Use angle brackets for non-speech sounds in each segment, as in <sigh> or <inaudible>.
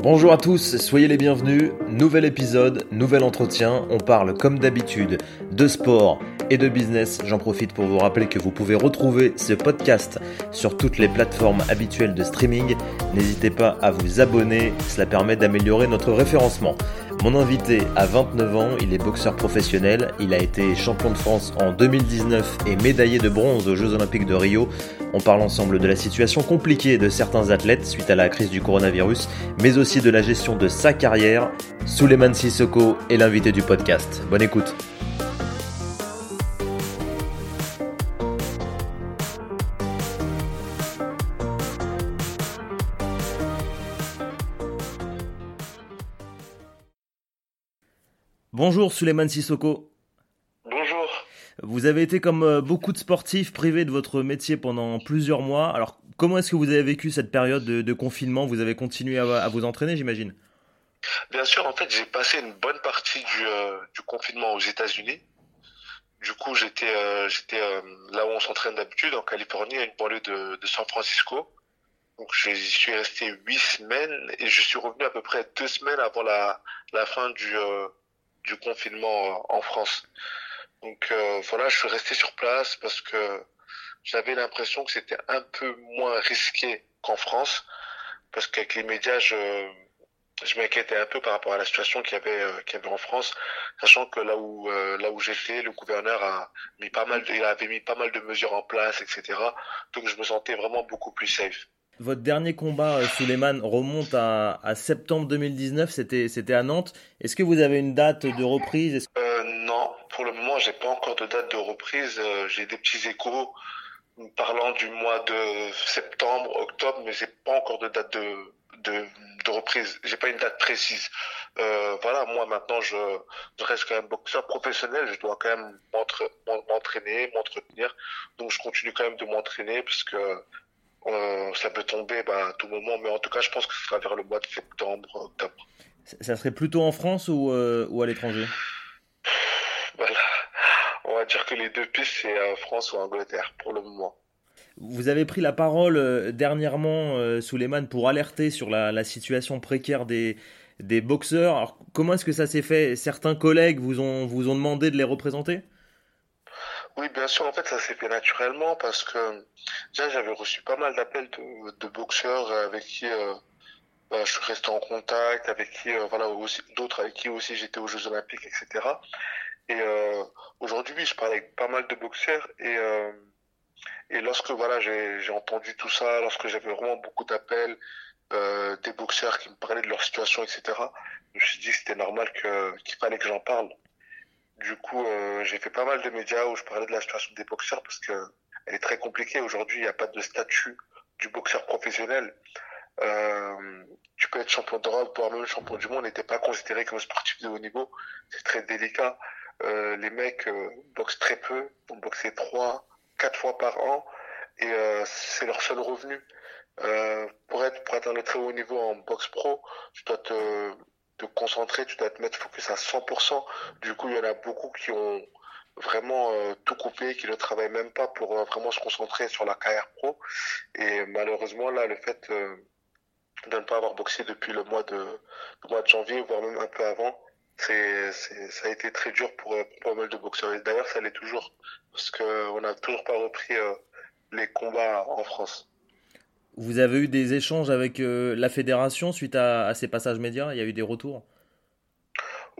Bonjour à tous, soyez les bienvenus. Nouvel épisode, nouvel entretien. On parle comme d'habitude de sport et de business. J'en profite pour vous rappeler que vous pouvez retrouver ce podcast sur toutes les plateformes habituelles de streaming. N'hésitez pas à vous abonner, cela permet d'améliorer notre référencement. Mon invité a 29 ans, il est boxeur professionnel, il a été champion de France en 2019 et médaillé de bronze aux Jeux Olympiques de Rio. On parle ensemble de la situation compliquée de certains athlètes suite à la crise du coronavirus, mais aussi de la gestion de sa carrière. Suleiman Sissoko est l'invité du podcast. Bonne écoute. Bonjour Suleiman Sissoko. Bonjour. Vous avez été comme euh, beaucoup de sportifs privés de votre métier pendant plusieurs mois. Alors comment est-ce que vous avez vécu cette période de, confinement? Vous avez continué à, vous entraîner j'imagine? Bien sûr, en fait j'ai passé une bonne partie du, euh, confinement aux États-Unis. Du coup j'étais euh, j'étais là où on s'entraîne d'habitude en Californie, à une banlieue de, San Francisco. Donc je suis resté huit semaines et je suis revenu à peu près deux semaines avant la, la fin du du confinement euh, en France. Donc euh, voilà, je suis resté sur place parce que j'avais l'impression que c'était un peu moins risqué qu'en France, parce qu'avec les médias, je, je m'inquiétais un peu par rapport à la situation qu'il y avait, euh, qu'il y avait en France, sachant que là où là où j'étais, le gouverneur a mis pas mal, de, il avait mis pas mal de mesures en place, etc. Donc je me sentais vraiment beaucoup plus safe. Votre dernier combat, euh, Suleiman, remonte à, septembre 2019, c'était, c'était à Nantes. Est-ce que vous avez une date de reprise? Euh, Non, pour le moment, j'ai pas encore de date de reprise. Euh, j'ai des petits échos parlant du mois de septembre, octobre, mais j'ai pas encore de date de, de, de reprise. J'ai pas une date précise. voilà, moi maintenant, je, reste quand même boxeur professionnel. Je dois quand même m'entraîner, m'entretenir. Donc, je continue quand même de m'entraîner parce que ça peut tomber bah, à tout moment, mais en tout cas, je pense que ce sera vers le mois de septembre, octobre. Ça serait plutôt en France ou, euh, ou à l'étranger? Voilà. On va dire que les deux pistes, c'est euh, France ou Angleterre pour le moment. Vous avez pris la parole dernièrement, euh, Suleiman, pour alerter sur la, la situation précaire des, des boxeurs. Alors, comment est-ce que ça s'est fait? Certains collègues vous ont, vous ont demandé de les représenter? Oui, bien sûr, en fait, ça s'est fait naturellement parce que déjà, j'avais reçu pas mal d'appels de, boxeurs avec qui euh, bah, je suis resté en contact, avec qui, euh, voilà, aussi d'autres avec qui aussi j'étais aux Jeux Olympiques, etc. Et euh, aujourd'hui, je parle avec pas mal de boxeurs et et lorsque voilà, j'ai entendu tout ça, lorsque j'avais vraiment beaucoup d'appels, des boxeurs qui me parlaient de leur situation, etc. Je me suis dit que c'était normal qu'il fallait que j'en parle. Du coup, euh, j'ai fait pas mal de médias où je parlais de la situation des boxeurs parce que elle est très compliquée. Aujourd'hui, il n'y a pas de statut du boxeur professionnel. Euh, tu peux être champion d'Europe, voire même champion du monde, n'était pas considéré comme sportif de haut niveau. C'est très délicat. Euh, les mecs euh, boxent très peu, vont boxer trois, quatre fois par an, et euh, c'est leur seul revenu. pour être pour atteindre le très haut niveau en boxe pro, tu dois te te concentrer, tu dois te mettre focus à 100%. Du coup, il y en a beaucoup qui ont vraiment euh, tout coupé, qui ne travaillent même pas pour euh, vraiment se concentrer sur la carrière pro. Et malheureusement, là, le fait euh, de ne pas avoir boxé depuis le mois de, janvier, voire même un peu avant, ça a été très dur pour, pour pas mal de boxeurs. Et d'ailleurs, ça l'est toujours, parce qu'on n'a toujours pas repris les combats en France. Vous avez eu des échanges avec euh, la fédération suite à, ces passages médias? Il y a eu des retours?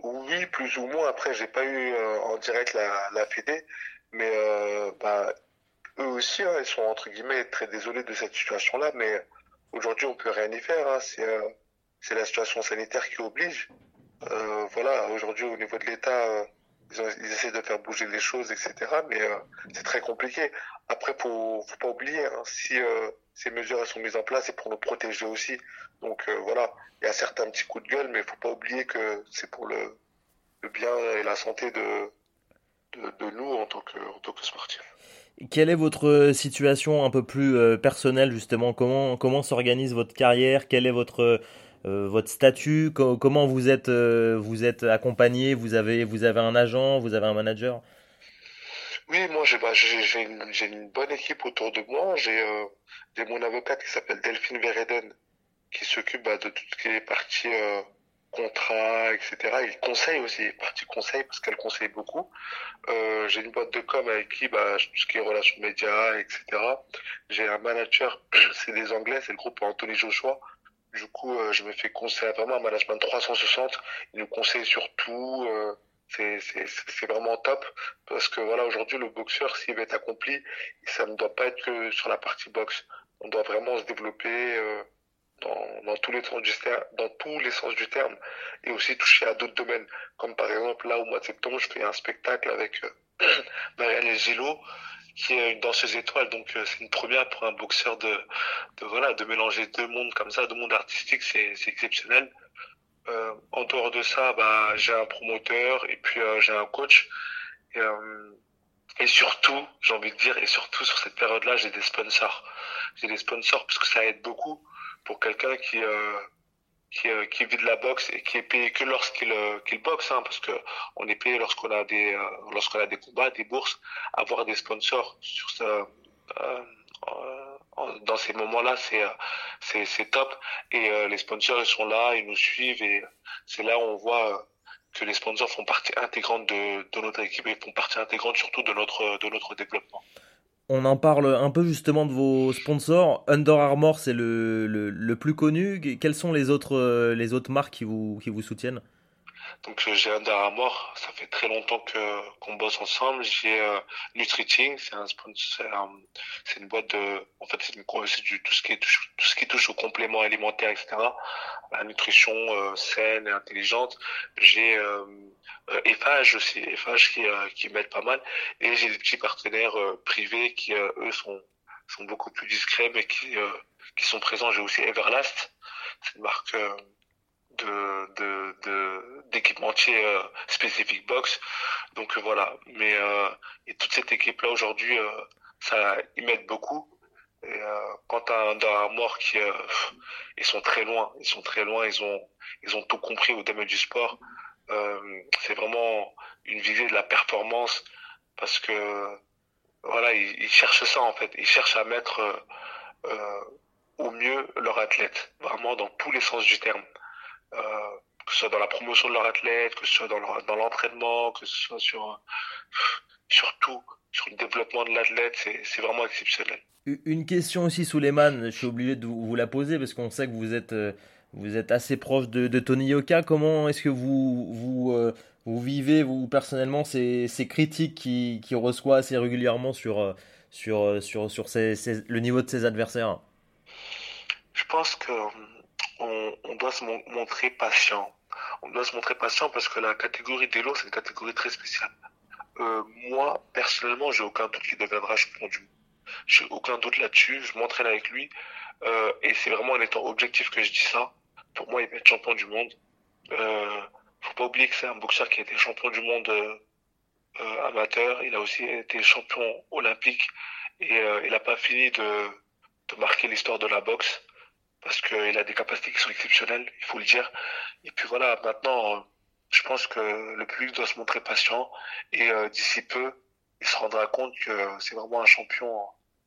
Oui, plus ou moins. Après, j'ai pas eu euh, en direct la, Fédé, mais euh, bah, eux aussi, hein, ils sont entre guillemets très désolés de cette situation-là, mais aujourd'hui, on peut rien y faire. Hein. C'est la situation sanitaire qui oblige. voilà, aujourd'hui, au niveau de l'État, ils, ils, essaient de faire bouger les choses, etc. Mais c'est très compliqué. Après, faut, faut pas oublier, hein, si ces mesures sont mises en place c'est pour nous protéger aussi. Donc euh, voilà, il y a certains petits coups de gueule, mais il faut pas oublier que c'est pour le, bien et la santé de, nous en tant, que, en sportifs. Quelle est votre situation un peu plus euh, personnelle justement? Comment s'organise votre carrière? Quel est votre euh, statut? Comment vous êtes accompagné? Vous avez un agent? Vous avez un manager? Oui, moi j'ai bah, une, une, bonne équipe autour de moi. J'ai euh, mon avocate qui s'appelle Delphine Vereden, qui s'occupe bah, de tout ce qui est partie euh, contrat, etc. Il conseille aussi, partie conseil, parce qu'elle conseille beaucoup. Euh, j'ai une boîte de com avec qui, bah, tout ce qui est relations médias, etc. J'ai un manager, <clears throat> c'est des Anglais, c'est le groupe Anthony Joshua. Du coup, euh, je me fais conseiller vraiment un management 360. Il nous conseille sur tout. C'est vraiment top. Parce que voilà aujourd'hui le boxeur s'il veut être accompli ça ne doit pas être que sur la partie boxe. On doit vraiment se développer euh, dans, dans, tous les sens du terme, dans tous les sens du terme et aussi toucher à d'autres domaines. Comme par exemple là au mois de septembre je fais un spectacle avec euh, <clears throat> Marianne Gillot qui est une danseuse étoile. Donc euh, c'est une première pour un boxeur de, de voilà de mélanger deux mondes comme ça deux mondes artistiques. C'est exceptionnel euh, en dehors de ça, bah, j'ai un promoteur et puis euh, j'ai un coach. Et, euh, et surtout, j'ai envie de dire, et surtout sur cette période-là, j'ai des sponsors. J'ai des sponsors parce que ça aide beaucoup pour quelqu'un qui qui, qui vit de la boxe et qui est payé que lorsqu'il qu'il boxe, hein, parce que on est payé lorsqu'on a des lorsqu'on a des combats, des bourses, avoir des sponsors sur ça dans ces moments-là, c'est c'est top. Et euh, les sponsors ils sont là, ils nous suivent et c'est là où on voit euh, que les sponsors font partie intégrante de, notre équipe et font partie intégrante surtout de notre de notre développement. On en parle un peu justement de vos sponsors. Under Armour, c'est le, le, le, plus connu. Quelles sont les autres, euh, les autres marques qui vous, qui vous soutiennent? Donc euh, j'ai Under Armour, ça fait très longtemps que qu'on bosse ensemble. J'ai euh, Nutriting, c'est un c'est une boîte de, en fait c'est tout ce qui est tout ce qui touche aux compléments alimentaires, etc. La nutrition euh, saine et intelligente. J'ai euh, Eiffage aussi, Eiffage qui qui m'aide pas mal. Et j'ai des petits partenaires privés qui eux sont sont beaucoup plus discrets mais qui qui sont présents. J'ai aussi Everlast, c'est une marque de d'équipementier euh, spécifique box. Donc euh, voilà. Mais euh, et toute cette équipe là aujourd'hui, ça ils m'aident beaucoup. Et quant à un mort qui ils sont très loin, ils sont très loin, ils ont ils ont tout compris au domaine du sport. c'est vraiment une visée de la performance parce que voilà, ils, ils, cherchent ça en fait. Ils cherchent à mettre au mieux leur athlète, vraiment dans tous les sens du terme. Euh, que ce soit dans la promotion de leur athlète, que ce soit dans, l'entraînement, que ce soit sur, sur tout, sur le développement de l'athlète, c'est vraiment exceptionnel. Une question aussi, Souleymane, je suis obligé de vous la poser parce qu'on sait que vous êtes, euh, vous êtes assez proche de, de Tony Yoka. Comment est-ce que vous, vous, euh, vous vivez, vous personnellement, ces, ces critiques qu'il qui reçoit assez régulièrement sur, sur, sur, sur le niveau de ses adversaires? Je pense que on, on doit se montrer patient. On doit se montrer patient parce que la catégorie d'Elo, c'est une catégorie très spéciale. Euh, moi, personnellement, j'ai aucun doute qu'il deviendra champion du monde. J'ai aucun doute là-dessus. Je m'entraîne avec lui. Euh, et c'est vraiment en étant objectif que je dis ça. Pour moi, il va être champion du monde. Euh, faut pas oublier que c'est un boxeur qui a été champion du monde euh, amateur. Il a aussi été champion olympique. Et euh, il n'a pas fini de, de marquer l'histoire de la boxe parce qu'il a des capacités qui sont exceptionnelles, il faut le dire. Et puis voilà, maintenant, je pense que le public doit se montrer patient et euh, d'ici peu, il se rendra compte que c'est vraiment un champion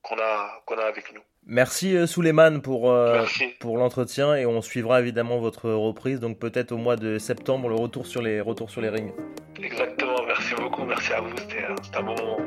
qu'on a qu'on a avec nous. Merci euh, Souleymane pour euh, pour l'entretien et on suivra évidemment votre reprise donc peut-être au mois de septembre le retour sur les retours sur les rings. Exactement, merci beaucoup, merci à vous, c'était un bon moment.